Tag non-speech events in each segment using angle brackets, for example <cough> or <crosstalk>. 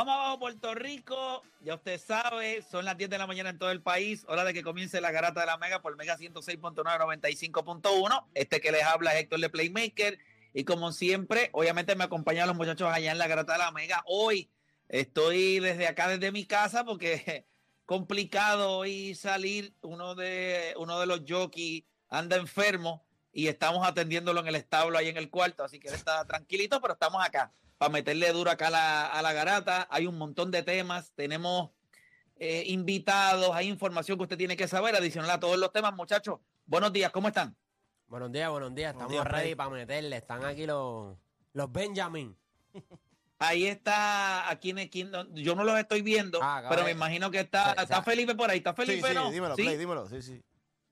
Vamos abajo, Puerto Rico. Ya usted sabe, son las 10 de la mañana en todo el país. Hora de que comience la garata de la Mega por Mega 106.995.1. Este que les habla es Héctor de Playmaker. Y como siempre, obviamente me acompañan los muchachos allá en la garata de la Mega. Hoy estoy desde acá, desde mi casa, porque <laughs> complicado hoy salir. Uno de, uno de los jockeys anda enfermo y estamos atendiéndolo en el establo ahí en el cuarto. Así que él está tranquilito, pero estamos acá para meterle duro acá a la, garata. Hay un montón de temas, tenemos eh, invitados, hay información que usted tiene que saber, adicional a todos los temas. Muchachos, buenos días, ¿cómo están? Buenos días, buenos días. Estamos ready para meterle. Están aquí los, los Benjamin. Ahí está, aquí, aquí yo no los estoy viendo, ah, pero me imagino que está, está Felipe por ahí. ¿Está Felipe, sí, sí, Dímelo, dímelo, sí, sí.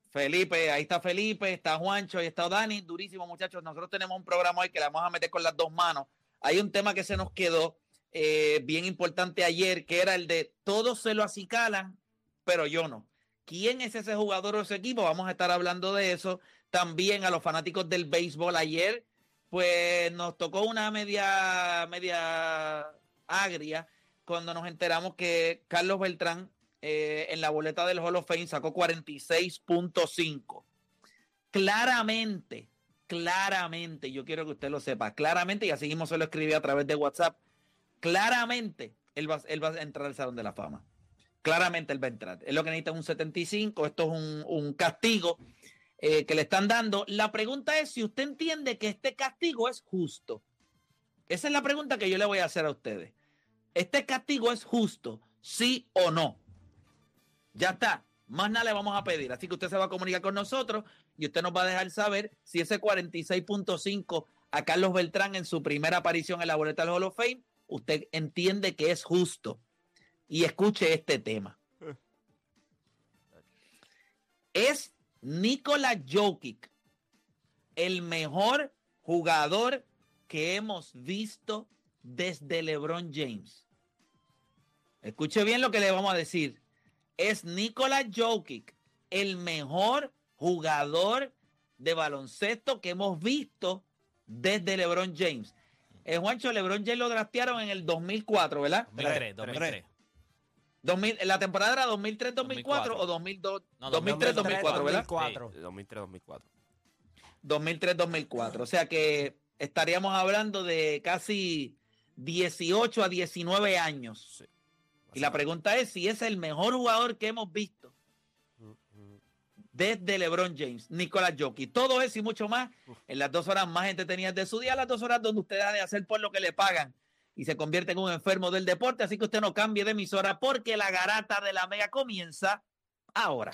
Felipe, ahí está Felipe, está Juancho, ahí está Dani, durísimo muchachos. Nosotros tenemos un programa hoy que le vamos a meter con las dos manos hay un tema que se nos quedó eh, bien importante ayer, que era el de todos se lo acicalan, pero yo no. ¿Quién es ese jugador o ese equipo? Vamos a estar hablando de eso. También a los fanáticos del béisbol ayer, pues nos tocó una media, media agria cuando nos enteramos que Carlos Beltrán eh, en la boleta del Hall of Fame sacó 46.5. Claramente, claramente, yo quiero que usted lo sepa, claramente, y así mismo se lo escribí a través de WhatsApp, claramente él va, él va a entrar al Salón de la Fama. Claramente él va a entrar. Es lo que necesita un 75, esto es un, castigo eh, que le están dando. La pregunta es si usted entiende que este castigo es justo. Esa es la pregunta que yo le voy a hacer a ustedes. ¿Este castigo es justo? ¿Sí o no? Ya está. Más nada le vamos a pedir. Así que usted se va a comunicar con nosotros y usted nos va a dejar saber si ese 46.5 a Carlos Beltrán en su primera aparición en la boleta del Hall of Fame, usted entiende que es justo. Y escuche este tema. Es Nikola Jokic el mejor jugador que hemos visto desde LeBron James. Escuche bien lo que le vamos a decir es Nikola Jokic, el mejor jugador de baloncesto que hemos visto desde LeBron James. Eh, Juancho, LeBron James lo draftearon en el 2004, ¿verdad? 2003, 2003. 2000, ¿La temporada era 2003-2004 o 2002? 2003-2004, ¿verdad? 2003-2004. 2003-2004. O sea que estaríamos hablando de casi 18 a 19 años. Sí. Y la pregunta es si es el mejor jugador que hemos visto desde LeBron James, Nicolás Jockey. Todo eso y mucho más en las dos horas más entretenidas de su día, las dos horas donde usted ha de hacer por lo que le pagan y se convierte en un enfermo del deporte. Así que usted no cambie de emisora porque la garata de la mega comienza ahora.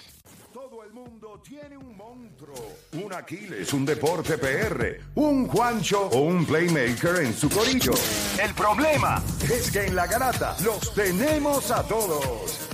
Todo el mundo tiene un monstruo, un Aquiles, un deporte PR, un Juancho o un Playmaker en su corillo. El problema es que en la garata los tenemos a todos.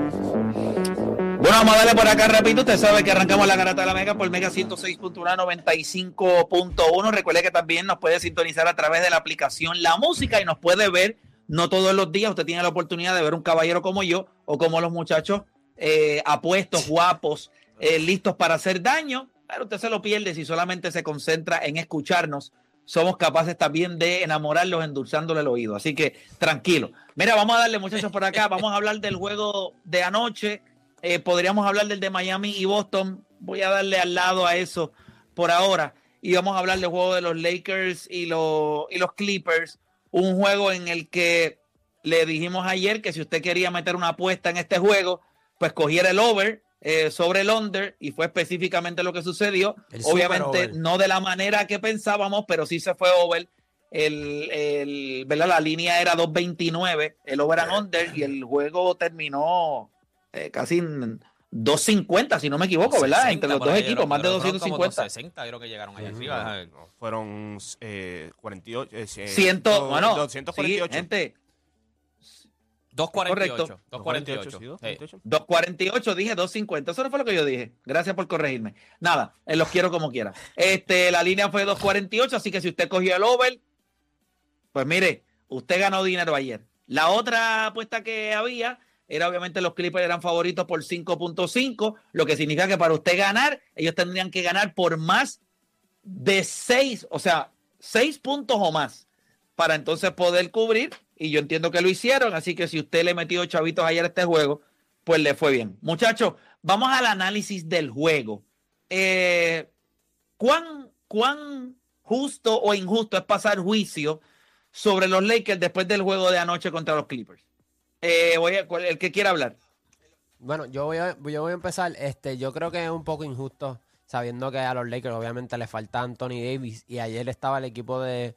Bueno, vamos a darle por acá rapidito. Usted sabe que arrancamos la garata de la Mega por Mega 106.195.1. Recuerde que también nos puede sintonizar a través de la aplicación La Música y nos puede ver, no todos los días, usted tiene la oportunidad de ver un caballero como yo o como los muchachos eh, apuestos, guapos, eh, listos para hacer daño. Pero usted se lo pierde si solamente se concentra en escucharnos somos capaces también de enamorarlos endulzándole el oído. Así que tranquilo. Mira, vamos a darle muchachos por acá. Vamos a hablar del juego de anoche. Eh, podríamos hablar del de Miami y Boston. Voy a darle al lado a eso por ahora. Y vamos a hablar del juego de los Lakers y los, y los Clippers. Un juego en el que le dijimos ayer que si usted quería meter una apuesta en este juego, pues cogiera el over eh, sobre el under y fue específicamente lo que sucedió. Obviamente no de la manera que pensábamos, pero sí se fue over. El, el ¿verdad? La línea era 2.29, el over and under y el juego terminó eh, casi 250, si no me equivoco, ¿verdad? Entre los dos equipos, más de 250. 60 creo que llegaron allá arriba. fueron eh, 48. Eh, bueno, 248. gente, Correcto. 2.48. 2.48. sí, Sí. 2.48, dije 2.50. Eso no fue lo que yo dije. Gracias por corregirme. Nada, eh, los quiero como quiera. Este, la línea fue 2.48, así que si usted cogió el over, pues mire, usted ganó dinero ayer. La otra apuesta que había era obviamente los Clippers eran favoritos por 5.5, lo que significa que para usted ganar, ellos tendrían que ganar por más de 6, o sea, 6 puntos o más, para entonces poder cubrir. Y yo entiendo que lo hicieron, así que si usted le metió chavitos ayer a este juego, pues le fue bien. Muchachos, vamos al análisis del juego. Eh, ¿cuán, ¿Cuán justo o injusto es pasar juicio sobre los Lakers después del juego de anoche contra los Clippers? Eh, voy a- ¿cuál- el que quiera hablar. Bueno, yo voy, a, yo voy a empezar. Este, yo creo que es un poco injusto, sabiendo que a los Lakers obviamente le falta Anthony Davis y ayer estaba el equipo de,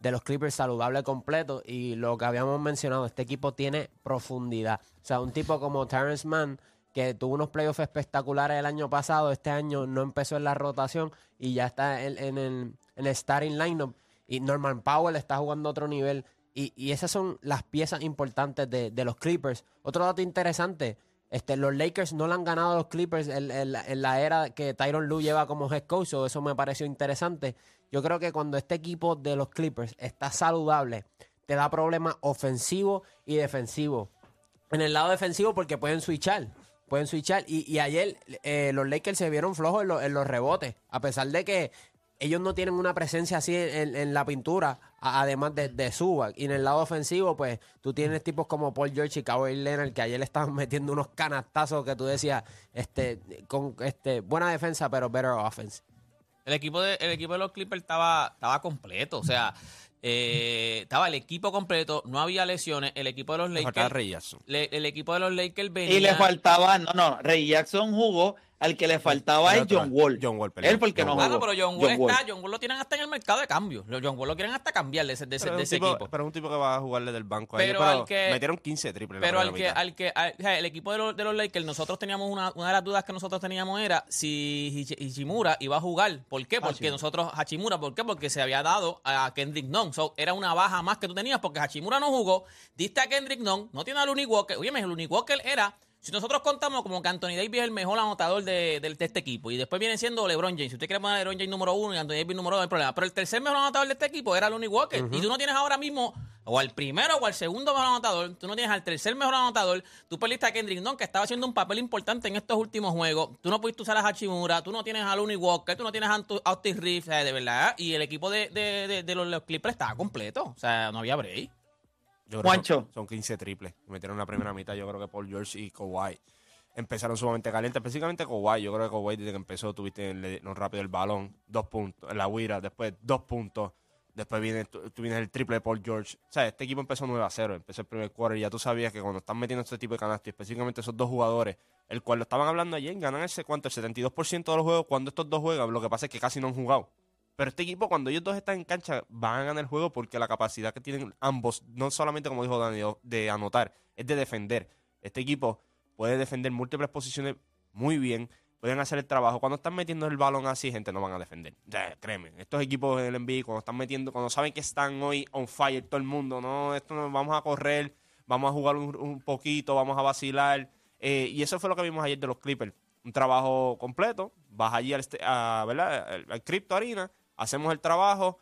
de los Clippers saludable completo y lo que habíamos mencionado, este equipo tiene profundidad. O sea, un tipo como Terrence Mann, que tuvo unos playoffs espectaculares el año pasado, este año no empezó en la rotación y ya está en, en el, en el starting lineup. Y Norman Powell está jugando otro nivel. Y, y esas son las piezas importantes de, de los Clippers. Otro dato interesante, este, los Lakers no le han ganado a los Clippers en, en la- era que Tyron Lue lleva como head coach, so eso me pareció interesante. Yo creo que cuando este equipo de los Clippers está saludable, te da problemas ofensivos y defensivos. En el lado defensivo porque pueden switchar. Pueden switchar. Y, y ayer eh, los Lakers se vieron flojos en, en los rebotes. A pesar de que ellos no tienen una presencia así en, en la pintura, además de, de Zubac. Y en el lado ofensivo, pues tú tienes tipos como Paul George y Kawhi Leonard que ayer le estaban <laughs> metiendo unos canastazos que tú decías, este, con este, buena defensa, pero better offense. El equipo de, el equipo de los Clippers estaba, estaba completo. O sea, eh, estaba el equipo completo, no había lesiones. El equipo de los Le faltaba Lakers. Ray Jackson. le- el equipo de los Lakers venía. Y le faltaba, no, no, Ray Jackson jugó, al que le faltaba es John Wall. John Wall, perdón. Él fue el que John no Wall. jugó. Claro, pero John Wall Wall. está, John Wall lo tienen hasta en el mercado de cambio. John Wall lo quieren hasta cambiar de ese, de ese, Pero de es ese tipo- equipo. Pero es un tipo que va a jugarle del banco. a ellos, Pero Pero, al que- metieron 15 triples. Pero al que, al que, al- o sea, el equipo de los, de los Lakers, nosotros teníamos una, una de las dudas que nosotros teníamos era si Hachimura iba a jugar. ¿Por qué? Porque Hachimura. nosotros, Hachimura, ¿por qué? Porque se había dado a Kendrick Nunn. So, era una baja más que tú tenías porque Hachimura no jugó. Diste a Kendrick Nunn, no tiene a Looney Walker. Oye, el Looney Walker era. Si nosotros contamos como que Anthony Davis es el mejor anotador de, de- de este equipo y después viene siendo LeBron James. Si usted quiere poner a LeBron James número uno y Anthony Davis número dos, no hay problema. Pero el tercer mejor anotador de este equipo era Looney Walker. Y tú no tienes ahora mismo o al primero o al segundo mejor anotador. Tú no tienes al tercer mejor anotador. Tú perdiste a Kendrick Nunn, que estaba haciendo un papel importante en estos últimos juegos. Tú no pudiste usar a Hachimura. Tú no tienes a Looney Walker. Tú no tienes a Austin Reeves. o sea, de verdad. Y el equipo de, de- de- de los, los Clippers estaba completo. O sea, no había break. Yo creo Juancho. Son, son 15 triples. Metieron la primera mitad. Yo creo que Paul George y Kawhi empezaron sumamente calientes. Específicamente Kawhi. Yo creo que Kawhi desde que empezó tuviste le- no rápido el balón. Dos puntos. En la huira. Después dos puntos. Después viene, tú, tú vienes el triple de Paul George. O sea, este equipo empezó 9 a 0. Empezó el primer quarter. Y ya tú sabías que cuando están metiendo este tipo de canastos, específicamente esos dos jugadores, el cual lo estaban hablando ayer, ganan ese cuánto, el 72% de los juegos. Cuando estos dos juegan, lo que pasa es que casi no han jugado. Pero este equipo, cuando ellos dos están en cancha, van a ganar el juego porque la capacidad que tienen ambos, no solamente como dijo Dani, de anotar, es de defender. Este equipo puede defender múltiples posiciones muy bien, pueden hacer el trabajo. Cuando están metiendo el balón así, gente, no van a defender. Créeme, estos equipos del NBA, cuando están metiendo, cuando saben que están hoy on fire todo el mundo, no, esto no, vamos a correr, vamos a jugar un, un poquito, vamos a vacilar. Eh, y eso fue lo que vimos ayer de los Clippers. Un trabajo completo, vas allí al, este- a, ¿verdad? al, al Crypto Arena, hacemos el trabajo,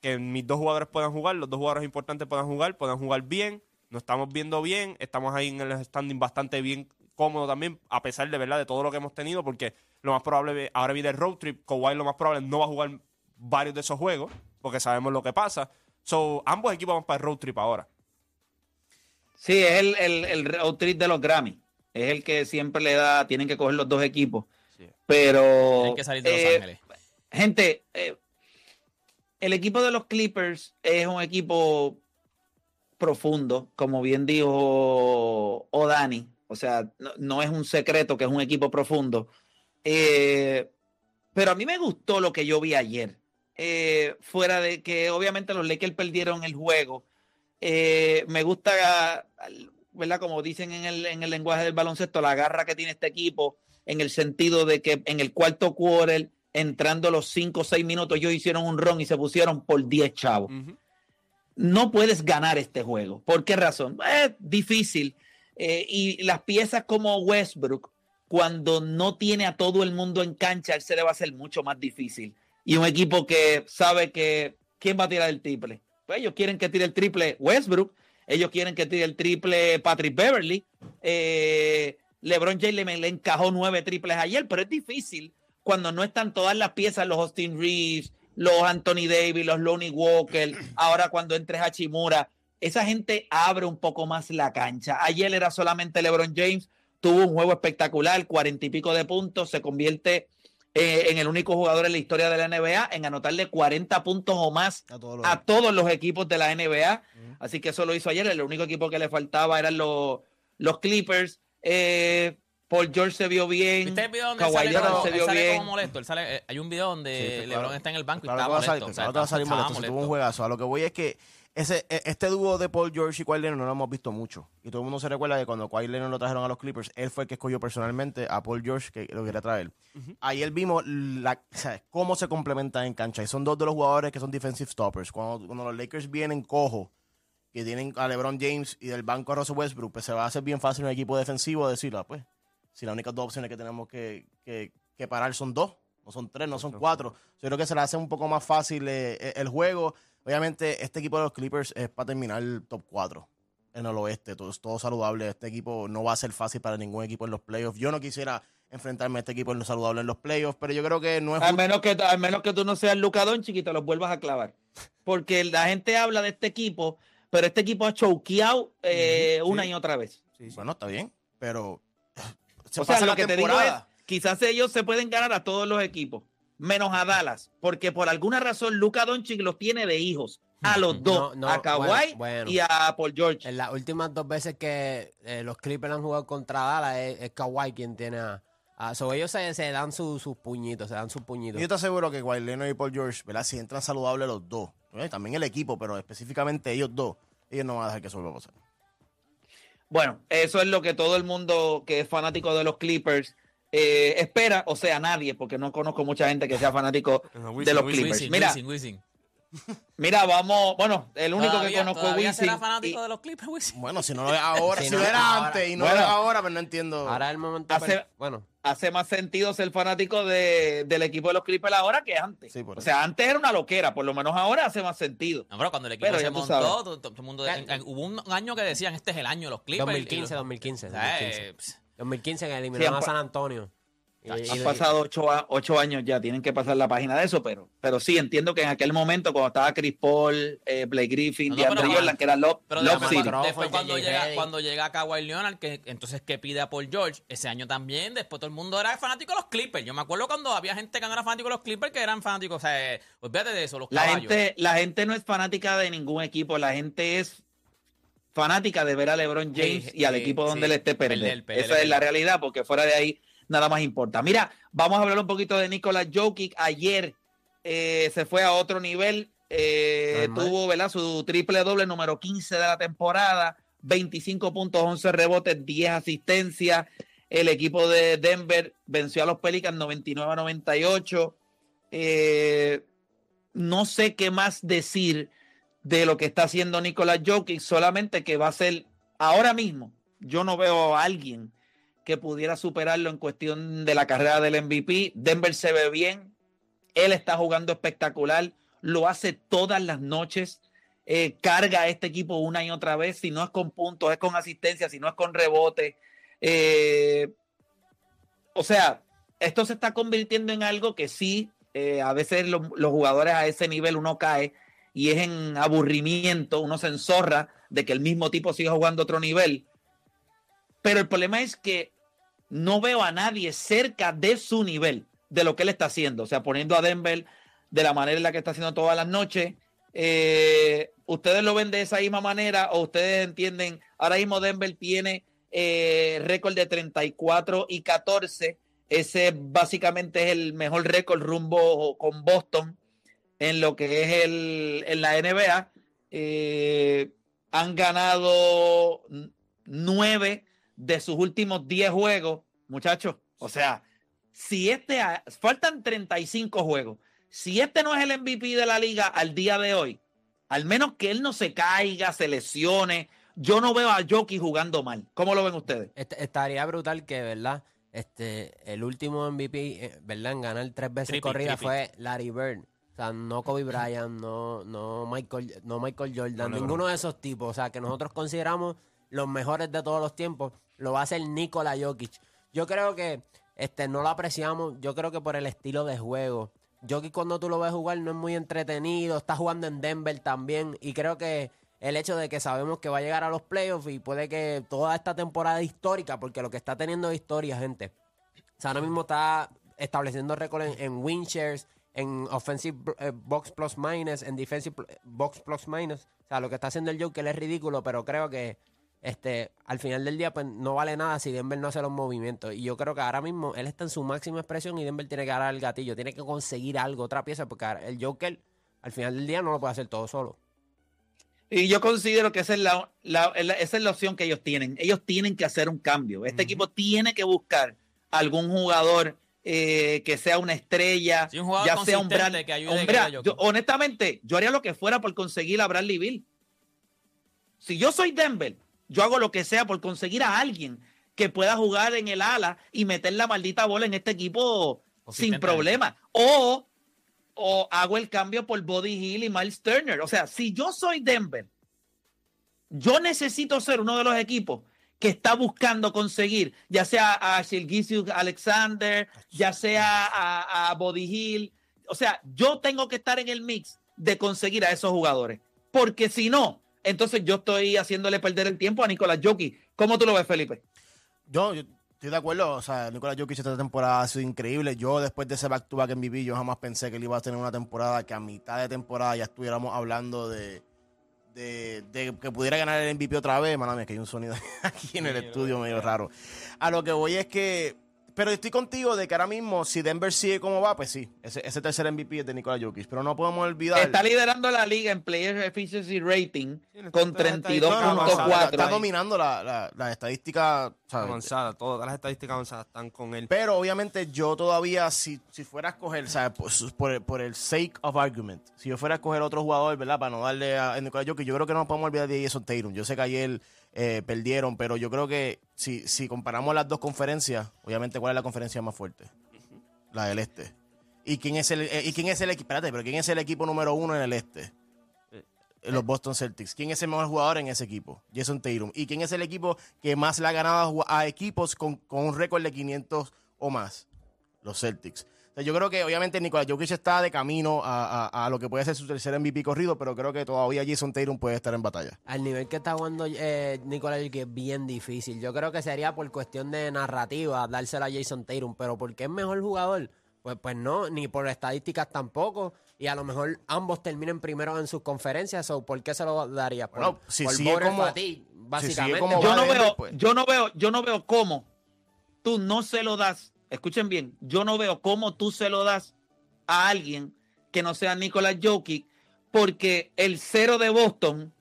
que mis dos jugadores puedan jugar, los dos jugadores importantes puedan jugar, puedan jugar bien, nos estamos viendo bien, estamos ahí en el standing bastante bien cómodo también, a pesar de verdad de todo lo que hemos tenido, porque lo más probable, ahora viene el road trip, Kawhi lo más probable no va a jugar varios de esos juegos, porque sabemos lo que pasa. So, ambos equipos van para el road trip ahora. Sí, es el, el, el road trip de los Grammy. Es el que siempre le da, tienen que coger los dos equipos. Sí. Pero. Hay que salir de Los eh, Ángeles. Gente, eh, el equipo de los Clippers es un equipo profundo, como bien dijo O'Dani. O sea, no, es un secreto que es un equipo profundo. Eh, pero a mí me gustó lo que yo vi ayer. Eh, fuera de que obviamente los Lakers perdieron el juego. Eh, me gusta, ¿verdad? Como dicen en el, en el lenguaje del baloncesto, la garra que tiene este equipo en el sentido de que en el cuarto quarter, entrando los 5 o 6 minutos, ellos hicieron un ron y se pusieron por 10 chavos. No puedes ganar este juego. ¿Por qué razón? Es difícil. Eh, y las piezas como Westbrook, cuando no tiene a todo el mundo en cancha, él se le va a hacer mucho más difícil. Y un equipo que sabe que quién va a tirar el triple. Pues ellos quieren que tire el triple Westbrook, ellos quieren que tire el triple Patrick Beverly. Eh, LeBron James le, encajó nueve triples ayer, pero es difícil cuando no están todas las piezas, los Austin Reeves, los Anthony Davis, los Lonnie Walker, <clears throat> ahora cuando entres a Chimura, esa gente abre un poco más la cancha. Ayer era solamente LeBron James, tuvo un juego espectacular, cuarenta y pico de puntos, se convierte eh, en el único jugador en la historia de la NBA en anotarle 40 puntos o más a todos los, equipos de la NBA. Así que eso lo hizo ayer. El único equipo que le faltaba eran los, los Clippers. Eh, Paul George se vio bien. ¿Viste el video donde sale, como, se vio bien. como molesto? Él sale, eh, hay un video donde LeBron está en el banco y está molesto. Claro, va a salir molesto. tuvo un juegazo. A lo que voy es que ese, e, este dúo de Paul George y Kawhi Leonard no lo hemos visto mucho. Y todo el mundo se recuerda que cuando Kawhi Leonard lo trajeron a los Clippers, él fue el que escogió personalmente a Paul George que lo quería traer. Ahí él vimos la, cómo se complementan en cancha. Y son dos de los jugadores que son defensive stoppers. Cuando, cuando los Lakers vienen cojo, que tienen a LeBron James y del banco a Russell Westbrook, pues se va a hacer bien fácil un equipo defensivo decirlo, ah, pues, si las únicas dos opciones que tenemos que, que, que parar son dos, no son tres, no son cuatro. Yo creo que se le hace un poco más fácil eh, el juego Obviamente, este equipo de los Clippers es para terminar el top 4 en el oeste. Todo, todo saludable. Este equipo no va a ser fácil para ningún equipo en los playoffs. Yo no quisiera enfrentarme a este equipo en lo saludable en los playoffs, pero yo creo que no es. Al menos que, al menos que tú no seas Lucadón, chiquito, los vuelvas a clavar. Porque la gente habla de este equipo, pero este equipo ha choqueado eh, una y otra vez. Bueno, está bien, pero. O sea, lo que te digo es, quizás ellos se pueden ganar a todos los equipos menos a Dallas, porque por alguna razón Luca Doncic los tiene de hijos. A los dos, a Kawhi y a Paul George. En las últimas dos veces que eh, los Clippers han jugado contra Dallas, es, Kawhi quien tiene a. ellos se, dan sus puñitos, se dan sus puñitos. Yo te aseguro que Kawhi Leonard y Paul George, ¿verdad? Si entran saludables los dos, también el equipo, pero específicamente ellos dos, ellos no van a dejar que eso vuelva a pasar. Bueno, eso es lo que todo el mundo que es fanático de los Clippers eh, espera, o sea, nadie, porque no conozco mucha gente que sea fanático de los Clippers. mira, mira, vamos, bueno, el único que conozco es Wisin. será fanático de los Clippers, Bueno, si no lo es ahora, <laughs> si, no lo era antes y no lo es ahora, pero no entiendo. Ahora es el momento. Hace, bueno. hace más sentido ser fanático de, del equipo de los Clippers ahora que antes. o sea, antes era una loquera, por lo menos ahora hace más sentido. No, pero cuando el equipo se montó, todo, el mundo, hubo un año que decían, este es el año de los Clippers. 2015, 2015. 2015. 2015 que eliminaron a San Antonio. Han pasado ocho, años ya, tienen que pasar la página de eso, pero, pero sí, entiendo que en aquel momento, cuando estaba Chris Paul, eh, Blake Griffin, no, DeAndre Jordan, que era Love, pero Después cuando llega, cuando llega Kawhi Leonard, que entonces que pide a Paul George, ese año también, después todo el mundo era fanático de los Clippers. Yo me acuerdo cuando había gente que no era fanático de los Clippers, que eran fanáticos, o sea, olvídate de eso, los la Gente, la gente no es fanática de ningún equipo, la gente es fanática de ver a LeBron James y al equipo donde él esté perder. Esa es la realidad, porque fuera de ahí nada más importa. Mira, vamos a hablar un poquito de Nicolás Jokic. Ayer eh, se fue a otro nivel. Eh, tuvo ¿verdad? su triple doble número 15 de la temporada, 25 puntos, 11 rebotes, 10 asistencias. El equipo de Denver venció a los Pelicans 99 a 98. Eh, no sé qué más decir de lo que está haciendo Nicolás Jokic, solamente que va a ser ahora mismo. Yo no veo a alguien que pudiera superarlo en cuestión de la carrera del MVP. Denver se ve bien, él está jugando espectacular, lo hace todas las noches, eh, carga a este equipo una y otra vez, si no es con puntos, es con asistencia, si no es con rebote. Eh, o sea, esto se está convirtiendo en algo que sí, eh, a veces los jugadores a ese nivel uno cae y es en aburrimiento, uno se enzorra de que el mismo tipo siga jugando otro nivel. Pero el problema es que no veo a nadie cerca de su nivel, de lo que él está haciendo. O sea, poniendo a Denver de la manera en la que está haciendo todas las noches. Eh, ¿Ustedes lo ven de esa misma manera o ustedes entienden? Ahora mismo Denver tiene eh, récord de 34 y 14. Ese básicamente es el mejor récord rumbo con Boston en lo que es el, en la NBA. Eh, han ganado nueve de sus últimos 10 juegos, muchachos. O sea, si este, faltan 35 juegos. Si este no es el MVP de la liga al día de hoy, Al menos que él no se caiga, se lesione. Yo no veo a Jockey jugando mal. ¿Cómo lo ven ustedes? Estaría brutal que, ¿verdad? Este, el último MVP, eh, ¿verdad? En ganar tres veces Trippy, corrida trippy. fue Larry Bird. O sea, no Kobe Bryant, no, no, Michael, no Michael Jordan, No, ninguno de esos tipos. O sea, que nosotros consideramos los mejores de todos los tiempos, lo va a hacer Nikola Jokic. Yo creo que este, no lo apreciamos, yo creo que por el estilo de juego. Jokic cuando tú lo ves jugar no es muy entretenido, está jugando en Denver también y creo que el hecho de que sabemos que va a llegar a los playoffs y puede que toda esta temporada histórica, porque lo que está teniendo es historia, gente. O sea, ahora mismo está estableciendo récord en, en win shares, en offensive eh, box plus minus, en defensive box plus minus. O sea, lo que está haciendo el Joker es ridículo, pero creo que este al final del día pues no vale nada si Denver no hace los movimientos. Y yo creo que ahora mismo él está en su máxima expresión y Denver tiene que dar el gatillo, tiene que conseguir algo, otra pieza, porque el Joker al final del día no lo puede hacer todo solo. Y yo considero que esa es la, la- la- esa es la opción que ellos tienen. Ellos tienen que hacer un cambio. Este equipo tiene que buscar algún jugador eh, que sea una estrella, Sí, un jugador ya sea un Brad- que ayude un Brad- yo- honestamente, yo haría lo que fuera por conseguir a Bradley Bill. Si yo soy Denver, yo hago lo que sea por conseguir a alguien que pueda jugar en el ala y meter la maldita bola en este equipo sin problema. O, o hago el cambio por Body Hill y Miles Turner. O sea, si yo soy Denver, yo necesito ser uno de los equipos que está buscando conseguir, ya sea a Shilgisius Alexander, ya sea a, a Body Hill. O sea, yo tengo que estar en el mix de conseguir a esos jugadores. Porque si no, entonces yo estoy haciéndole perder el tiempo a Nicolás Jokic. ¿Cómo tú lo ves, Felipe? Yo, yo estoy de acuerdo. O sea, Nicolás Jokic esta temporada ha sido increíble. Yo, después de ese back-to-back MVP, yo jamás pensé que él iba a tener una temporada que a mitad de temporada ya estuviéramos hablando de, de, de que pudiera ganar el MVP otra vez. Mano mía, que hay un sonido <laughs> aquí en el estudio medio raro. A lo que voy es que... Pero estoy contigo de que ahora mismo, si Denver sigue como va, pues sí, ese, ese tercer MVP es de Nicolás Jokic. Pero no podemos olvidar... Está liderando la liga en Player Efficiency Rating con está- está- No, no, no, está, 32.4. está dominando la, la, la estadística, ¿sabes? avanzada, todas las estadísticas avanzadas están con él. Pero obviamente yo todavía, si, si fuera a escoger, ¿sabes? Por, por el, por el sake of argument, si yo fuera a escoger otro jugador, ¿verdad? Para no darle a Nicolás Jokic, yo creo que no nos podemos olvidar de Jason Tatum. Yo sé que ayer eh, perdieron, pero yo creo que si, si comparamos las dos conferencias, obviamente, ¿cuál es la conferencia más fuerte? La del este. ¿Y quién es el, eh, ¿y quién es el equipo? Espérate, pero ¿quién es el equipo número uno en el este? Eh, Los Boston Celtics. ¿Quién es el mejor jugador en ese equipo? Jason Tatum. ¿Y quién es el equipo que más le ha ganado a a equipos con, con un récord de 500 o más? Los Celtics. Yo creo que obviamente Nicolás Jokic está de camino a, a- a lo que puede ser su tercer MVP corrido, pero creo que todavía Jason Tatum puede estar en batalla. Al nivel que está jugando eh, Nicolás Jokic es bien difícil. Yo creo que sería por cuestión de narrativa dársela a Jason Tatum, pero porque es mejor jugador, pues, pues no, ni por estadísticas tampoco. Y a lo mejor ambos terminen primero en sus conferencias, o ¿por qué se lo daría? Por, Bueno, si por sigue como- fatigue, básicamente. como yo no veo, pues. yo no veo, yo no veo cómo tú no se lo das. Escuchen bien, yo no veo cómo tú se lo das a alguien que no sea Nicolás Jokic, porque el cero de Boston,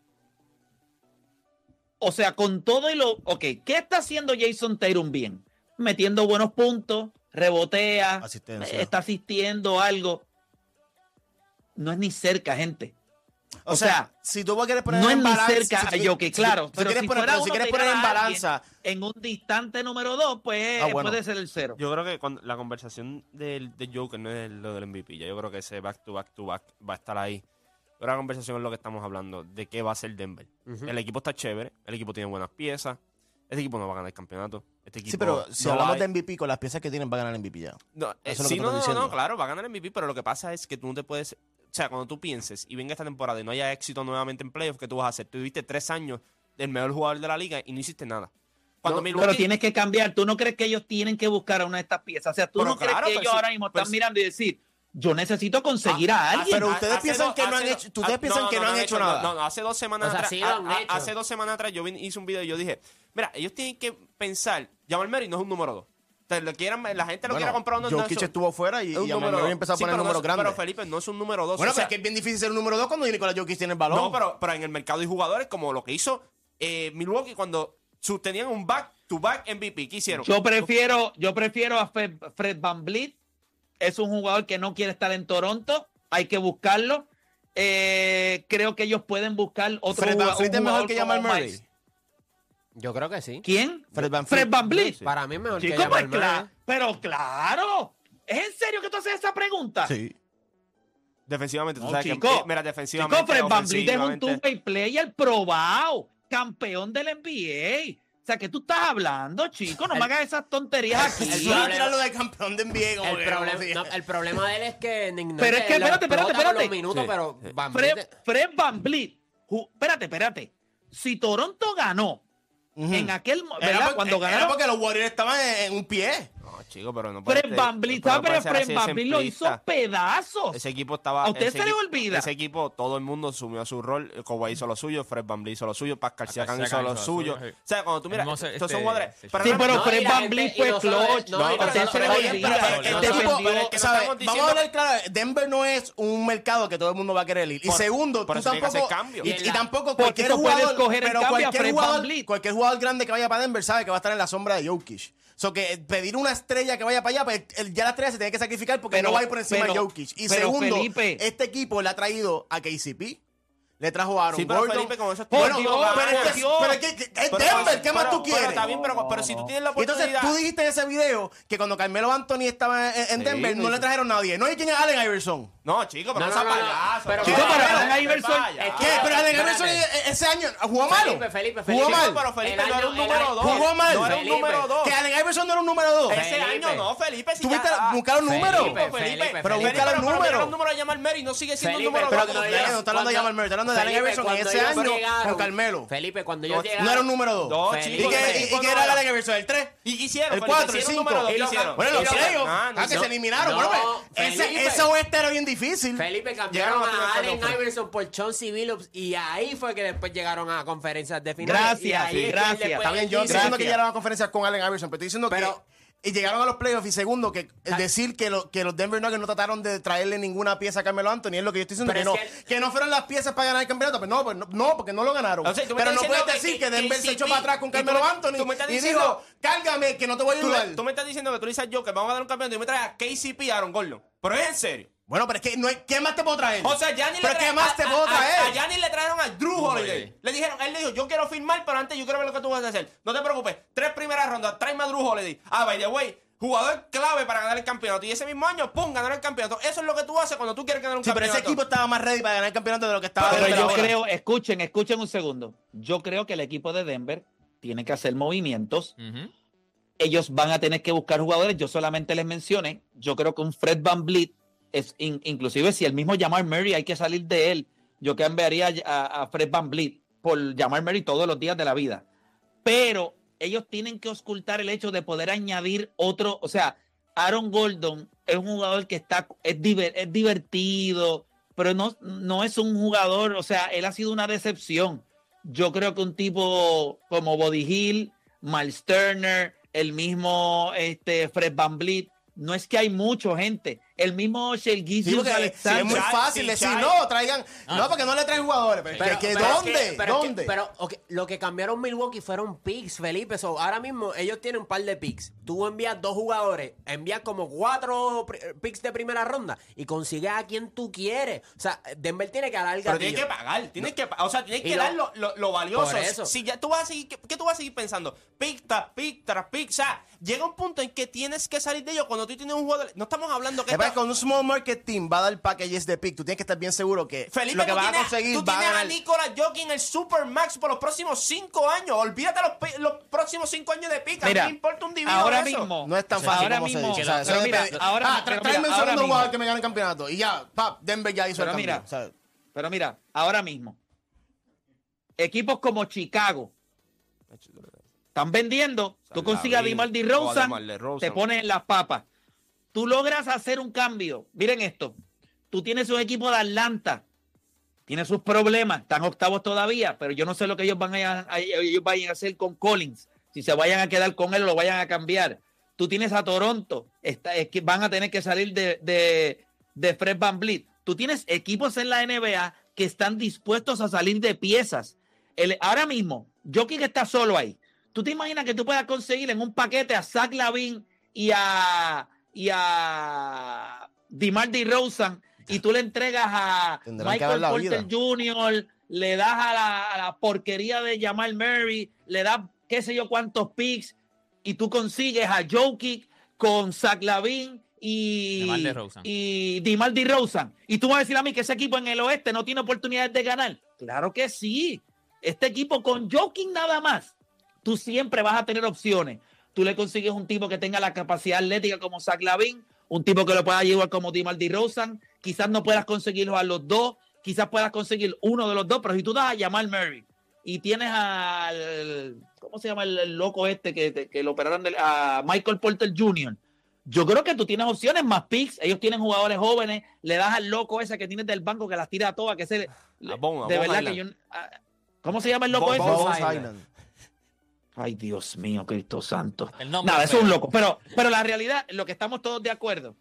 o sea, con todo y lo, ok, ¿qué está haciendo Jason Tatum bien? Metiendo buenos puntos, rebotea, Asistencia. está asistiendo algo. No es ni cerca, gente. O, O sea, sea, si tú quieres poner no es en ni balance, cerca si si- claro, si pero quieres si poner, pero si quieres poner en balanza, en un distante número dos, pues Ah, bueno. puede ser el cero. Yo creo que cuando la conversación del, de Joker no es lo del MVP. Ya yo creo que ese back to back to back va a estar ahí. Pero la conversación es lo que estamos hablando, de qué va a ser Denver. El equipo está chévere, el equipo tiene buenas piezas. Este equipo no va a ganar el campeonato. Este equipo sí, pero si no hablamos de MVP, con las piezas que tienen va a ganar el MVP ya. No, eh, Eso es lo sí, que no, no, diciendo. no, claro, va a ganar el MVP, pero lo que pasa es que tú no te puedes. O sea, cuando tú pienses y venga esta temporada y no haya éxito nuevamente en playoffs, ¿qué tú vas a hacer? Tú viviste tres años del mejor jugador de la liga y no hiciste nada. Cuando No, Milwaukee- Pero tienes que cambiar. ¿Tú no crees que ellos tienen que buscar a una de estas piezas? O sea, ¿tú Pero no crees que pero ellos sí, ahora mismo están sí. mirando y decir, yo necesito conseguir Ah, a ah, alguien? pero ustedes hace piensan que no han hecho- ustedes ah, piensan que no han hecho nada. No, no, hace dos semanas O sea, atrás. sí lo han a- a- hecho. Hace dos semanas atrás yo vine- hice un video y yo dije, mira, ellos tienen que pensar, Jamal Murray no es un número dos. Lo quieran, la gente lo Bueno, quiera comprar un Jokic estuvo fuera y, y a empezó a Sí, poner pero no números es- grandes. Pero Felipe, no es un número dos. bueno, o sea, pero es que es bien difícil ser un número dos cuando Nicolás Jokic tiene el balón. No, pero, pero en el mercado hay jugadores como lo que hizo eh, Milwaukee cuando tenían un back to back MVP. ¿Qué hicieron? Yo prefiero, yo prefiero a Fred, Fred Van Vliet. Es un jugador que no quiere estar en Toronto. Hay que buscarlo. Eh, creo que ellos pueden buscar otro Fred jugador- VanVleet es mejor que Jamal Murray. Miles. Yo creo que sí. ¿Quién? Fred VanVleet. Fred VanVleet. Para mí es mejor que Chico, Jamal pues, Murray. cla- pero claro. ¿Es en serio que tú haces esa pregunta? Sí. Defensivamente, tú No, sabes chico. que. eh, Mira, defensivamente. Chico, Fred VanVleet es un ofensivamente- two-way player probado, campeón del NBA. O sea, ¿qué tú estás hablando, chico? No me hagas esas tonterías Él aquí. va a tirar lo de campeón de NBA como El que- problema, no, el problema de él es que Nick Nurse Pero es que, lo espérate, espérate, explota los espérate. minutos, Sí, pero sí. Van Fred, Vliet- Fred Van Vliet, ju- espérate, espérate. Si Toronto ganó En aquel, mo- Era ¿verdad? porque- Cuando era ganaron, porque los Warriors estaban en, en un pie. No, chico, pero no puede Fred ser- Van Vliet, pero Fred así de Van Vliet lo hizo pedazos. Ese equipo estaba. ¿A usted se le olvida? Ese equipo, todo el mundo asumió su rol. Kawhi hizo lo suyo, Fred Van hizo lo suyo, Pascal Siakam hizo lo suyo. sí. O sea, cuando tú miras, estos son este, jugadores. este pero Sí, no- pero No, Fred y la Van gente- Vliet y fue clutch. no, usted se le olvida. este Este eh, Vamos a hablar claro. Denver no es un mercado que todo el mundo va a querer ir. Y segundo, tú tampoco. Y, tampoco cualquier jugador. pero cualquier Fred jugador, VanVleet. cualquier jugador grande que vaya para Denver sabe que va a estar en la sombra de Jokic. So que eh, pedir una estrella que vaya para allá, pues el- ya la estrella se tiene que sacrificar porque Pero- no va a ir por encima de pero- Jokic. Y pero, segundo, Felipe- este equipo le ha traído a KCP, le trajo a Aaron Sí, pero Gordon. Felipe, con eso Por bueno, Dios, pero- es que, Dios. pero es que- es pero- Denver, ¿qué más tú quieres? Pero bien, pero, pero si tú tienes la Y entonces oportunidad. tú dijiste en ese video que cuando Carmelo Anthony estaba en, en Sí, Denver no le trajeron nadie. No hay quién es Allen Iverson. No, chico, pero No, no, no, payaso. pero- Chico, pero Allen Iverson-. Es ¿Qué? Pero Allen Iverson ese año jugó malo. Felipe, Felipe, Jugó Felipe. mal. Pero Felipe El no era un el número año- dos. Jugó mal. No era un número dos. Que Allen Iverson no era un número dos. Ese Felipe. año no, Felipe. Si Tuviste buscar un número. Felipe, Felipe, pero Felipe. busca los pero un número de Jamal Murray no sigue siendo un número pero dos. no, está hablando de Jamal Murray, está hablando de Allen Iverson en ese año con Carmelo. Felipe, cuando No, ellos no era un número dos. No, Felipe. ¿Y chico, qué, era Allen Iverson? ¿El 3? ¿Y qué hicieron? El Felipe? 4, el Hicieron 5. número dos, Y ¿qué los- hicieron? Bueno, los Y los- playoffs. Ah, no, que se eliminaron. Ese oeste era bien difícil. Felipe cambiaron a a final Allen. Iverson por Chauncey Billups y ahí fue que después llegaron a conferencias de finales. Gracias, sí, gracias. bien, yo estoy diciendo que llegaron a conferencias con Allen Iverson, pero estoy diciendo Pero- que y llegaron a los playoffs y segundo que el decir que, lo- que los Denver Nuggets no trataron de traerle ninguna pieza a Carmelo Anthony es lo que yo estoy diciendo Pero que no es que, que- no fueron las piezas para ganar el campeonato pues no, pues no, no, porque no lo ganaron O sea, pero no puedes decir que- Denver se echó para atrás con Carmelo me- Anthony tú me estás y diciendo- dijo cárgame que no te voy a Tú, ayudar me- tú me estás diciendo que tú dices yo que vamos a dar un campeonato y me traes a KCP y a Aaron Gordon. Pero es en serio. Bueno pero es que no hay, ¿qué más te puedo traer? O sea, Gianni le pero ¿qué trae- más a- te a- puedo a- traer? A, Gianni le trajeron a Drew Holiday. Le dijeron, él le dijo, yo quiero firmar, pero antes yo quiero ver lo que tú vas a hacer. No te preocupes, tres primeras rondas, tráeme a Drew Holiday. Ah, by the way, jugador clave para ganar el campeonato. Y ese mismo año, pum, ganar el campeonato. Eso es lo que tú haces cuando tú quieres ganar un sí pero ese campeonato. equipo estaba más ready para ganar el campeonato de lo que estaba Pero yo ahora. creo, escuchen, escuchen un segundo. Yo creo que el equipo de Denver tiene que hacer movimientos. Ellos van a tener que buscar jugadores. Yo solamente les mencioné. Yo creo que un Fred Van Vliet inclusive si el mismo Jamal Murray hay que salir de él. Yo cambiaría a, a Fred Van Vliet por Jamal Murray todos los días de la vida. Pero ellos tienen que ocultar el hecho de poder añadir otro, o sea, Aaron Gordon es un jugador que está es divertido, pero no, no es un jugador, o sea, él ha sido una decepción. Yo creo que un tipo como Body Hill, Miles Turner, el mismo este, Fred Van Vliet, no es que hay mucho gente. El mismo Shea Sí, es muy fácil decir, no, traigan, no, porque no le traen jugadores. Pero, Pero, que, que es ¿Dónde? que- pero que- ¿Dónde? pero lo que cambiaron Milwaukee fueron picks, Felipe. So, ahora mismo ellos tienen un par de picks. Tú envías dos jugadores, envías como cuatro picks de primera ronda y consigues a quien tú quieres. O sea, Denver tiene que alargar. Pero tienes que pagar, tienes que pa- o sea, tienes que lo- dar lo, lo- lo valioso. Eso. Si ya tú vas a seguir, ¿qué, qué tú vas a seguir pensando? Pick tras pick tras pick. O sea, llega un punto en que tienes que salir de ello cuando tú tienes un jugador. No estamos hablando que Es con un small market team va a dar packages de pick. Tú tienes que estar bien seguro que Felipe, lo que tú vas a tienes, conseguir tú va a tienes a ganar. Nicolas Jokic el Supermax por los próximos cinco años. Olvídate los, los próximos cinco años de pick. a mí Mira, me importa un divino ahora eso. mismo, No es tan fácil ahora como se mismo, dice. o sea, mira, ahora, ah, pero tráeme mira, un ahora segundo mismo. jugador que me gane el campeonato. Y ya, pap, Denver ya hizo Pero el mira, cambio. o sea, Pero mira, ahora mismo, equipos como Chicago están vendiendo. Tú consigues a a DeMar DeRozan. te pones en las papas. Tú logras hacer un cambio. Miren esto. Tú tienes un equipo de Atlanta. Tiene sus problemas. Están octavos todavía. Pero yo no sé lo que ellos van a, ellos vayan a hacer con Collins. Si se vayan a quedar con él o lo vayan a cambiar. Tú tienes a Toronto. Van a tener que salir de, de, de Fred Van Vliet. Tú tienes equipos en la NBA que están dispuestos a salir de piezas. El, ahora mismo, Jokic está solo ahí. ¿Tú te imaginas que tú puedas conseguir en un paquete a Zach Lavin y a, y a DeMar DeRozan y tú le entregas a Tendrán Michael Porter Jr., le das a la, a la porquería de Jamal Murray, le das qué sé yo cuántos picks, y tú consigues a Jokic con Zach Lavin y y DeMar DeRozan. Y tú vas a decir a mí que ese equipo en el oeste no tiene oportunidades de ganar. Claro que sí. Este equipo con Jokic nada más, tú siempre vas a tener opciones. Tú le consigues un tipo que tenga la capacidad atlética como Zach Lavin, un tipo que lo pueda llevar como DeMar DeRozan. Quizás no puedas conseguirlo a los dos, quizás puedas conseguir uno de los dos, pero si tú das a Jamal Murray y tienes al, ¿cómo se llama el, el loco este que, que lo operaron? de- a Michael Porter Jr. Yo creo que tú tienes opciones más picks. Ellos tienen jugadores jóvenes. Le das al loco ese que tienes del banco que las tira a todas. Que a de verdad Island. que yo. ah, ¿Cómo se llama el loco Bon- ese? Bon Bones Island. Ay, Dios mío, Cristo Santo. Nada, es eso es un loco. Pero, pero la realidad, lo que estamos todos de acuerdo,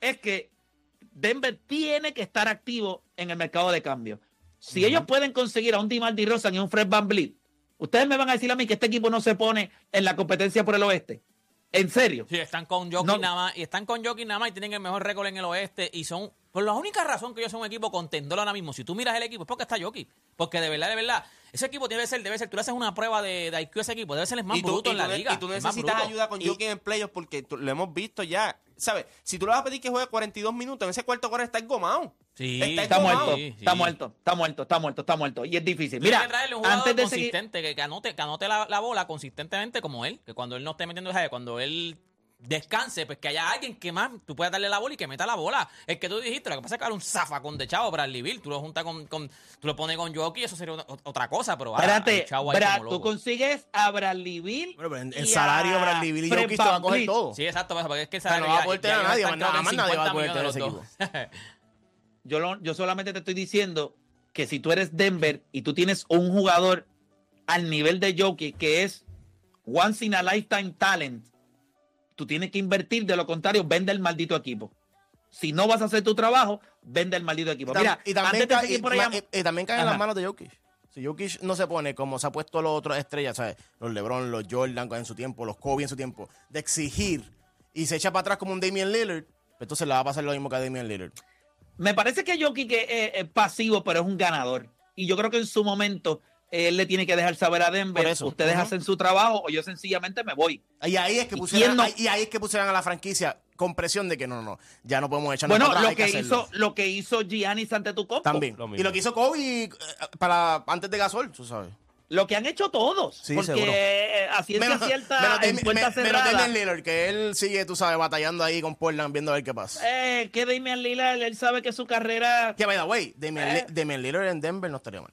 es que Denver tiene que estar activo en el mercado de cambio. Si ellos pueden conseguir a un Dimar Rosan y un Fred Van Vliet, ustedes me van a decir a mí que este equipo no se pone en la competencia por el oeste. ¿En serio? Sí, están con Jokic No. nada más. Y están con Jokic nada más y tienen el mejor récord en el oeste. Y son. Por la única razón que ellos son un equipo contendor ahora mismo, si tú miras el equipo, es porque está Jokic. Porque de verdad, de verdad, ese equipo debe ser, debe ser, tú le haces una prueba de, de IQ a ese equipo, debe ser el más y tú, bruto y en la liga. y tú necesitas ayuda con Jokic en playoffs porque tú- lo hemos visto ya. ¿Sabes? Si tú le vas a pedir que juegue 42 minutos, en ese cuarto cuarto está engomado. Sí, Está Está muerto, sí, está muerto, está muerto, está muerto, está muerto. Y es difícil. Mira, que traerle un jugador antes de seguir, consistente, que, que anote, que anote la, la bola consistentemente como él, que cuando él no esté metiendo, ¿sabes? cuando él descanse, pues que haya alguien que más tú puedas darle la bola y que meta la bola. El que tú dijiste, lo que pasa es que era un zafacón de chavo para el Bill, tú lo juntas con, con- tú lo pones con Jockey, eso sería otra- otra cosa, pero ahora espérate, el chavo ahí Brad, como tú loco. consigues a Bradley Bill. Bueno, pero en, en salario, a Bradley Bill y Jokic te va a coger todo. Sí, exacto, pues, porque es que el sea, no salario va a poder tener a nadie, más nada, más nadie va a 50 poder tener ese los dos. <laughs> Yo, lo- yo solamente te estoy diciendo que si tú eres Denver y tú tienes un jugador al nivel de Jokic que es once in a lifetime talent, tú tienes que invertir, de lo contrario, vende el maldito equipo. Si no vas a hacer tu trabajo, vende el maldito equipo. Mira, y también, antes de ca- seguir y- por allá- ma- y- y también cae en las manos de Jokic. Si Jokic no se pone como se ha puesto los otros estrellas, ¿sabes? Los LeBron, los Jordan en su tiempo, los Kobe en su tiempo, de exigir y se echa para atrás como un Damian Lillard, pues entonces le va a pasar lo mismo que a Damian Lillard. Me parece que Jokic es, es- es pasivo, pero es un ganador. Y yo creo que en su momento eh, él le tiene que dejar saber a Denver, Por eso. ustedes hacen su trabajo o yo sencillamente me voy. Y ahí es que ¿Y pusieran, no? y ahí es que pusieran a la franquicia con presión de que no, no, no, ya no podemos echarnos Bueno, para atrás, lo que, hizo, lo que hizo Giannis ante tu copo. También. Lo. Y lo que hizo Kobe eh, para antes de Gasol, tú sabes. Lo que han hecho todos. Sí, porque seguro. eh, a ciencia cierta, menos en puerta me- menos cerrada, Damian Lillard, que él sigue, tú sabes, batallando ahí con Portland, viendo a ver qué pasa. eh, que Damian Lillard, él sabe que su carrera... Que by the way, Damian, Eh. Damian Lillard en Denver no estaría mal.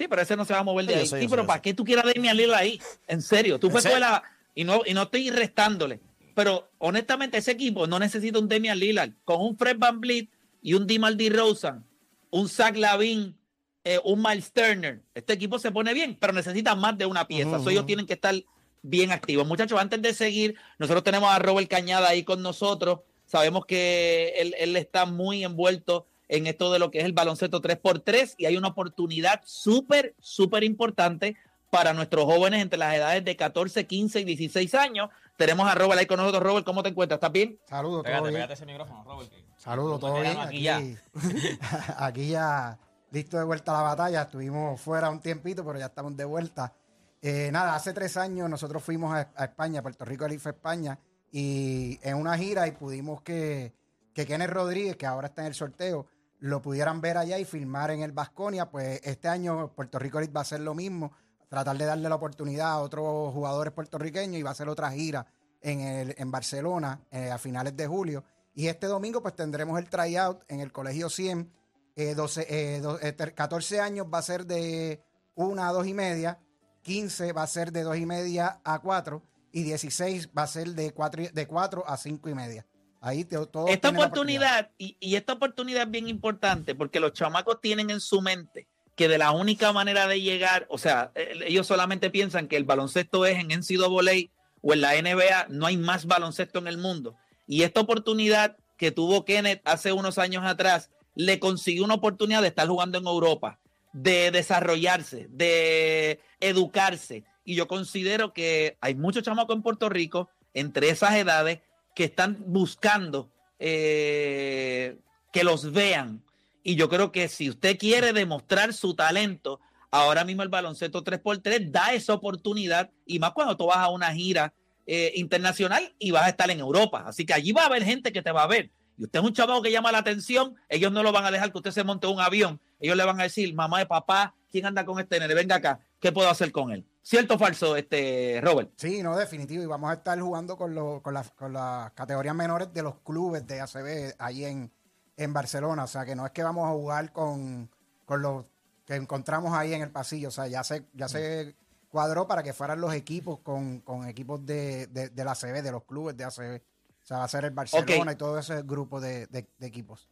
Sí, pero ese no se va a mover de Sí, ahí. sí, pero ¿para qué tú quieras a Damian Lillard ahí? En serio, tú con la... Y no, y no estoy restándole. Pero honestamente ese equipo no necesita un Damian Lillard. Con un Fred Van Vliet y un DeMar DeRozan, un Zach Lavin, eh, un Miles Turner. Este equipo se pone bien, pero necesita más de una pieza. So, ellos tienen que estar bien activos. Muchachos, antes de seguir, nosotros tenemos a Robert Cañada ahí con nosotros. Sabemos que él, él está muy envuelto en esto de lo que es el baloncesto 3x3 y hay una oportunidad súper, súper importante para nuestros jóvenes entre las edades de 14, 15 y 16 años. Tenemos a Robert ahí con nosotros. Robert, ¿cómo te encuentras? ¿Estás bien? Saludos, todo Pégate, bien. pégate ese micrófono, Robert. Saludos, todo bien. Aquí, aquí <laughs> aquí ya listo de vuelta a la batalla. Estuvimos fuera un tiempito, pero ya estamos de vuelta. Eh, nada, hace tres años nosotros fuimos a, a España, Puerto Rico, el IFE España, y en una gira y pudimos que, que Kenneth Rodríguez, que ahora está en el sorteo, lo pudieran ver allá y filmar en el Vasconia. Pues este año Puerto Rico va a hacer lo mismo, tratar de darle la oportunidad a otros jugadores puertorriqueños y va a hacer otra gira en, el, en Barcelona eh, a finales de julio. Y este domingo pues tendremos el tryout en el Colegio 100. Eh, 12, eh, do- eh, ter- 14 años va a ser de 1 a 2 y media, 15 va a ser de 2 y media a 4 y 16 va a ser de 4, de 4 a 5 y media. Ahí te, todos esta oportunidad, y, y esta oportunidad es bien importante porque los chamacos tienen en su mente que de la única manera de llegar, o sea, eh, ellos solamente piensan que el baloncesto es en NCAA o en la NBA, no hay más baloncesto en el mundo. Y esta oportunidad que tuvo Kenneth hace unos años atrás, le consiguió una oportunidad de estar jugando en Europa, de desarrollarse, de educarse. Y yo considero que hay muchos chamacos en Puerto Rico, entre esas edades, que están buscando eh, que los vean. Y yo creo que si usted quiere demostrar su talento, ahora mismo el baloncesto 3x3 da esa oportunidad y más cuando tú vas a una gira eh, internacional y vas a estar en Europa. Así que allí va a haber gente que te va a ver. Y usted es un chavo que llama la atención, ellos no lo van a dejar que usted se monte un avión. Ellos le van a decir, mamá de papá, ¿quién anda con este nene? Venga acá, ¿qué puedo hacer con él? ¿Cierto o falso, este, Robert? Sí, no, definitivo. Y vamos a estar jugando con, los, con, las, con las categorías menores de los clubes de ACB ahí en, en Barcelona. O sea, que no es que vamos a jugar con, con los que encontramos ahí en el pasillo. O sea, ya se, ya se cuadró para que fueran los equipos con, con equipos de, de, de la ACB, de los clubes de ACB. O sea, va a ser el Barcelona y todo ese grupo de, de- de equipos.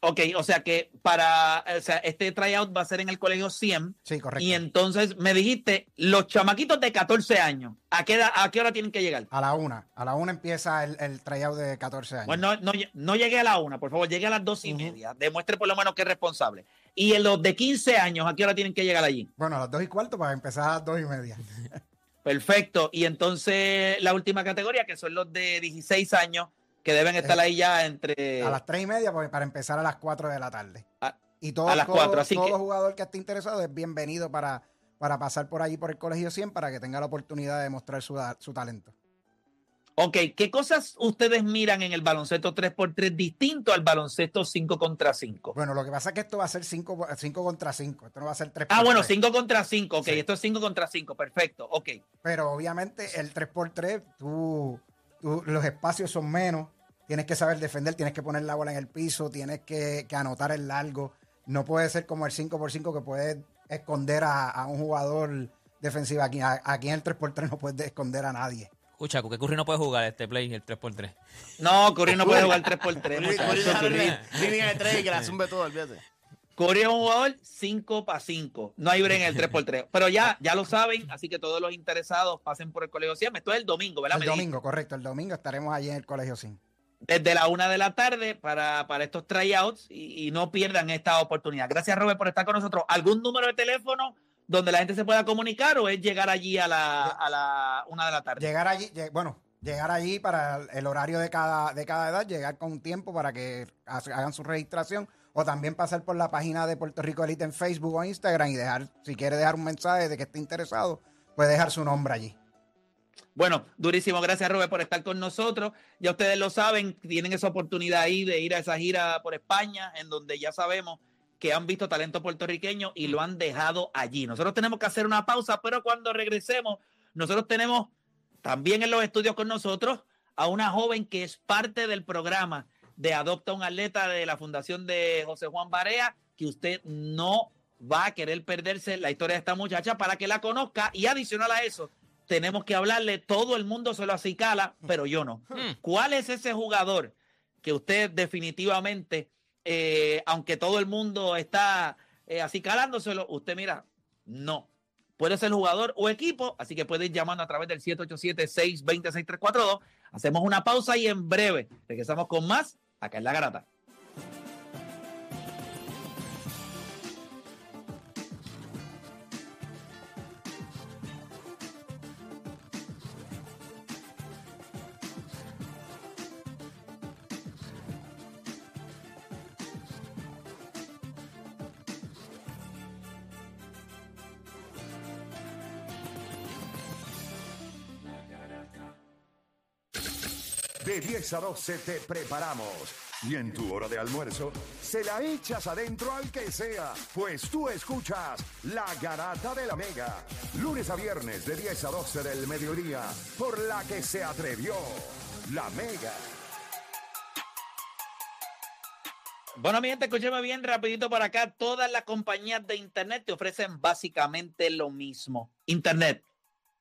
Ok, o sea que para, o sea, este tryout va a ser en el colegio 100. Sí, correcto. Y entonces me dijiste, los chamaquitos de 14 años, ¿a qué, edad- a qué hora tienen que llegar? A la una. A la una empieza el, el tryout de 14 años. Bueno, no, no, no llegué a la una, por favor, llegue a las dos y media. Demuestre por lo menos que es responsable. Y en los de 15 años, ¿a qué hora tienen que llegar allí? Bueno, a las dos y cuarto para empezar a las dos y media. <laughs> Perfecto. Y entonces la última categoría, que son los de 16 años, que deben estar ahí ya entre... A las tres y media pues, para empezar a las cuatro de la tarde. A- y todo, a las todo- cuatro, así todo que- jugador que esté interesado es bienvenido para, para pasar por allí por el Colegio 100 para que tenga la oportunidad de demostrar su, su talento. Ok, ¿qué cosas ustedes miran en el baloncesto 3x3 distinto al baloncesto 5 contra 5? Bueno, lo que pasa es que esto va a ser 5 contra 5. Esto no va a ser 3 Ah, bueno, 5 contra 5, ok, Sí. esto es 5 contra 5, perfecto, ok. Pero obviamente el 3x3, tú, tú- los espacios son menos. Tienes que saber defender, tienes que poner la bola en el piso, tienes que, que anotar el largo. No puede ser como el 5x5 que puede esconder a, a un jugador defensivo. Aquí, a- aquí en el 3x3 no puedes esconder a nadie. Escucha, que Curry no puede jugar este play, el 3x3. No, Curry no puede jugar 3x3, Curry- línea- de tres y que la zumbe todo, olvídate. Curry es un jugador 5 para 5. No hay break en el 3x3. Pero ya, ya lo saben, así que todos los interesados pasen por el Colegio 100. Esto es el domingo, ¿verdad? El domingo, correcto. El domingo estaremos allí en el Colegio 100. Desde la una de la tarde para, para estos tryouts y, no pierdan esta oportunidad. Gracias, Robert, por estar con nosotros. ¿Algún número de teléfono donde la gente se pueda comunicar o es llegar allí a la, a la una de la tarde? Llegar allí, bueno, llegar allí para el horario de cada, de cada edad, llegar con tiempo para que ha- hagan su registración o también pasar por la página de Puerto Rico Elite en Facebook o Instagram y dejar, si quiere dejar un mensaje de que esté interesado, puede dejar su nombre allí. Bueno, durísimo. Gracias, Robert, por estar con nosotros. Ya ustedes lo saben, tienen esa oportunidad ahí de ir a esa gira por España, en donde ya sabemos que han visto talento puertorriqueño y lo han dejado allí. Nosotros tenemos que hacer una pausa, pero cuando regresemos, nosotros tenemos también en los estudios con nosotros a una joven que es parte del programa de Adopta un Atleta de la Fundación de José Juan Barea, que usted no va a querer perderse la historia de esta muchacha para que la conozca y adicional a eso, tenemos que hablarle, todo el mundo se lo acicala, pero yo no. ¿Cuál es ese jugador que usted definitivamente, eh, aunque todo el mundo está eh, acicalándoselo, usted mira, no. Puede ser jugador o equipo, así que puede ir llamando a través del 787-620-6342. Hacemos una pausa y en breve regresamos con más acá en La Garata. De 10 a 12 te preparamos. Y en tu hora de almuerzo, se la echas adentro al que sea, pues tú escuchas La Garata de la Mega. Lunes a viernes de 10 a 12 del mediodía, por la que se atrevió La Mega. Bueno, mi gente, escúcheme bien rapidito por acá. Todas las compañías de Internet te ofrecen básicamente lo mismo. Internet.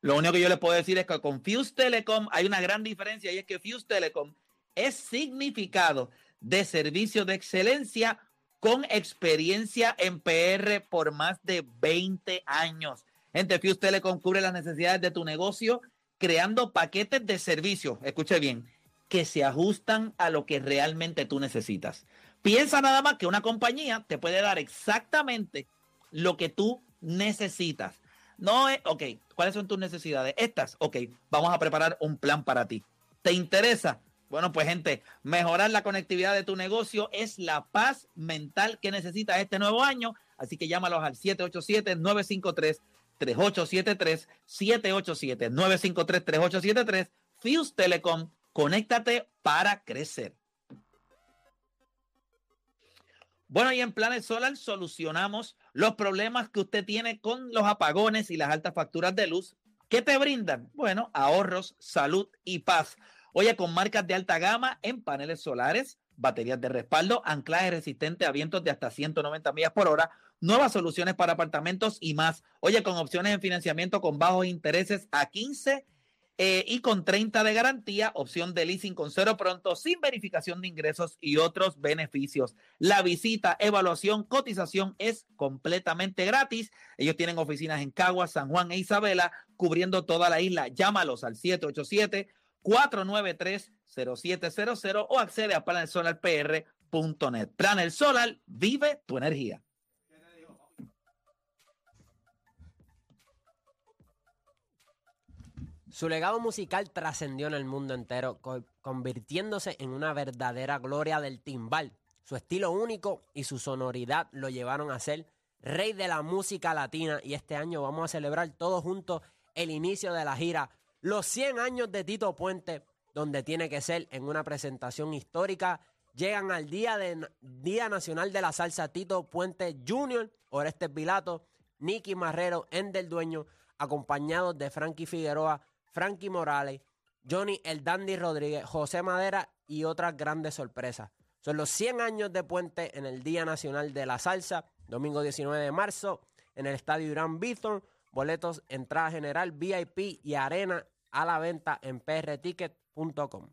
Lo único que yo les puedo decir es que con Fuse Telecom hay una gran diferencia y es que Fuse Telecom es significado de servicio de excelencia con experiencia en PR por más de 20 años. Gente, Fuse Telecom cubre las necesidades de tu negocio creando paquetes de servicio, escuche bien, que se ajustan a lo que realmente tú necesitas. Piensa nada más que una compañía te puede dar exactamente lo que tú necesitas. No es, ok, ¿cuáles son tus necesidades? Estas, ok, vamos a preparar un plan para ti. ¿Te interesa? Bueno, pues gente, mejorar la conectividad de tu negocio es la paz mental que necesitas este nuevo año. Así que llámalos al 787-953-3873, 787-953-3873, Fuse Telecom, conéctate para crecer. Bueno, y en Planet Solar solucionamos los problemas que usted tiene con los apagones y las altas facturas de luz. ¿Qué te brindan? Bueno, ahorros, salud y paz. Oye, con marcas de alta gama en paneles solares, baterías de respaldo, anclaje resistente a vientos de hasta 190 millas por hora, nuevas soluciones para apartamentos y más. Oye, con opciones en financiamiento con bajos intereses a 15 eh, y con 30 de garantía, opción de leasing con cero pronto, sin verificación de ingresos y otros beneficios. La visita, evaluación, cotización es completamente gratis. Ellos tienen oficinas en Caguas, San Juan e Isabela, cubriendo toda la isla. Llámalos al 787-493-0700 o accede a panelsolarpr.net. Planel Solar, vive tu energía. Su legado musical trascendió en el mundo entero, co- convirtiéndose en una verdadera gloria del timbal. Su estilo único y su sonoridad lo llevaron a ser rey de la música latina y este año vamos a celebrar todos juntos el inicio de la gira Los 100 años de Tito Puente, donde tiene que ser en una presentación histórica. Llegan al Día, de, Día Nacional de la Salsa Tito Puente Jr., Orestes Pilato, Nicky Marrero, Endel Dueño, acompañados de Frankie Figueroa, Frankie Morales, Johnny El Dandy Rodríguez, José Madera y otras grandes sorpresas. Son los 100 años de Puente en el Día Nacional de la Salsa, domingo 19 de marzo, en el Estadio Irán Bithorn. Boletos, entrada general, VIP y arena a la venta en prticket.com.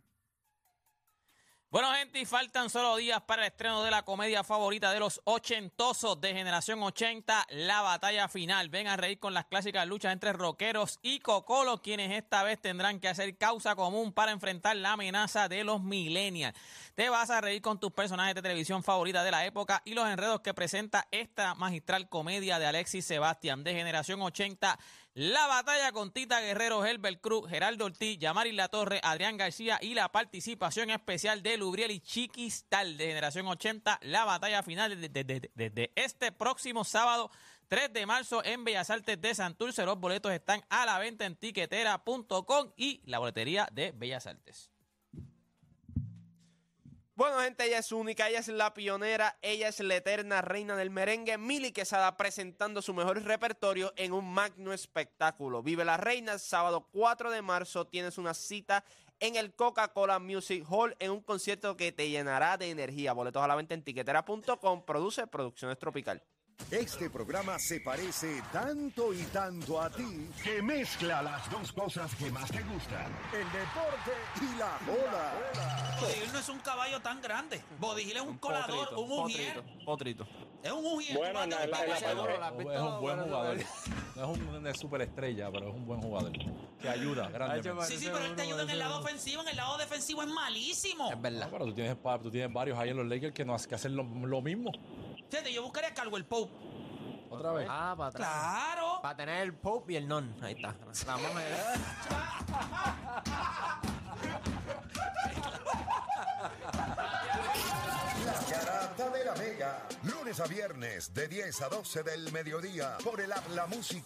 Bueno, gente, y faltan solo días para el estreno de la comedia favorita de los ochentosos de Generación 80, La Batalla Final. Ven a reír con las clásicas luchas entre rockeros y cocolos, quienes esta vez tendrán que hacer causa común para enfrentar la amenaza de los millennials. Te vas a reír con tus personajes de televisión favorita de la época y los enredos que presenta esta magistral comedia de Alexis Sebastián de Generación 80. La batalla con Tita Guerrero, Herbert Cruz, Geraldo Ortiz, Yamari La Torre, Adrián García y la participación especial de Lubriel y Chiquistal de Generación 80. La batalla final desde de, de, de, este próximo sábado 3 de marzo en Bellas Artes de Santurce. Los boletos están a la venta en tiquetera.com y la boletería de Bellas Artes. Bueno, gente, ella es única, ella es la pionera, ella es la eterna reina del merengue, Mili Quesada presentando su mejor repertorio en un magno espectáculo. Vive la reina, sábado 4 de marzo tienes una cita en el Coca-Cola Music Hall en un concierto que te llenará de energía. Boletos a la venta en tiquetera.com, produce Producciones Tropical. Este programa se parece tanto y tanto a ti que mezcla las dos cosas que más te gustan: el deporte y la bola. Bodigil no es un caballo tan grande. Bodigil es un colador, un ujier. Potrito. Es un ujier. Bueno, Tú no, la- la- Seguro, ¿la es un buen jugador. No es un de superestrella, pero es un buen jugador. Que ayuda grandemente. Sí, sí, pero él te ayuda en el lado ofensivo. En el lado defensivo es malísimo. Es No, verdad. pero tú tienes, pa- tú tienes varios ahí en los Lakers que, no, que hacen lo, lo mismo. Fíjate, yo buscaría a Caldwell Pope. Otra vez. Ah, para atrás. Claro. Para tener el Pope y el Non. Ahí está. Vamos a ver. La Garata de la Mega. Lunes a viernes de 10 a 12 del mediodía por el Habla Música.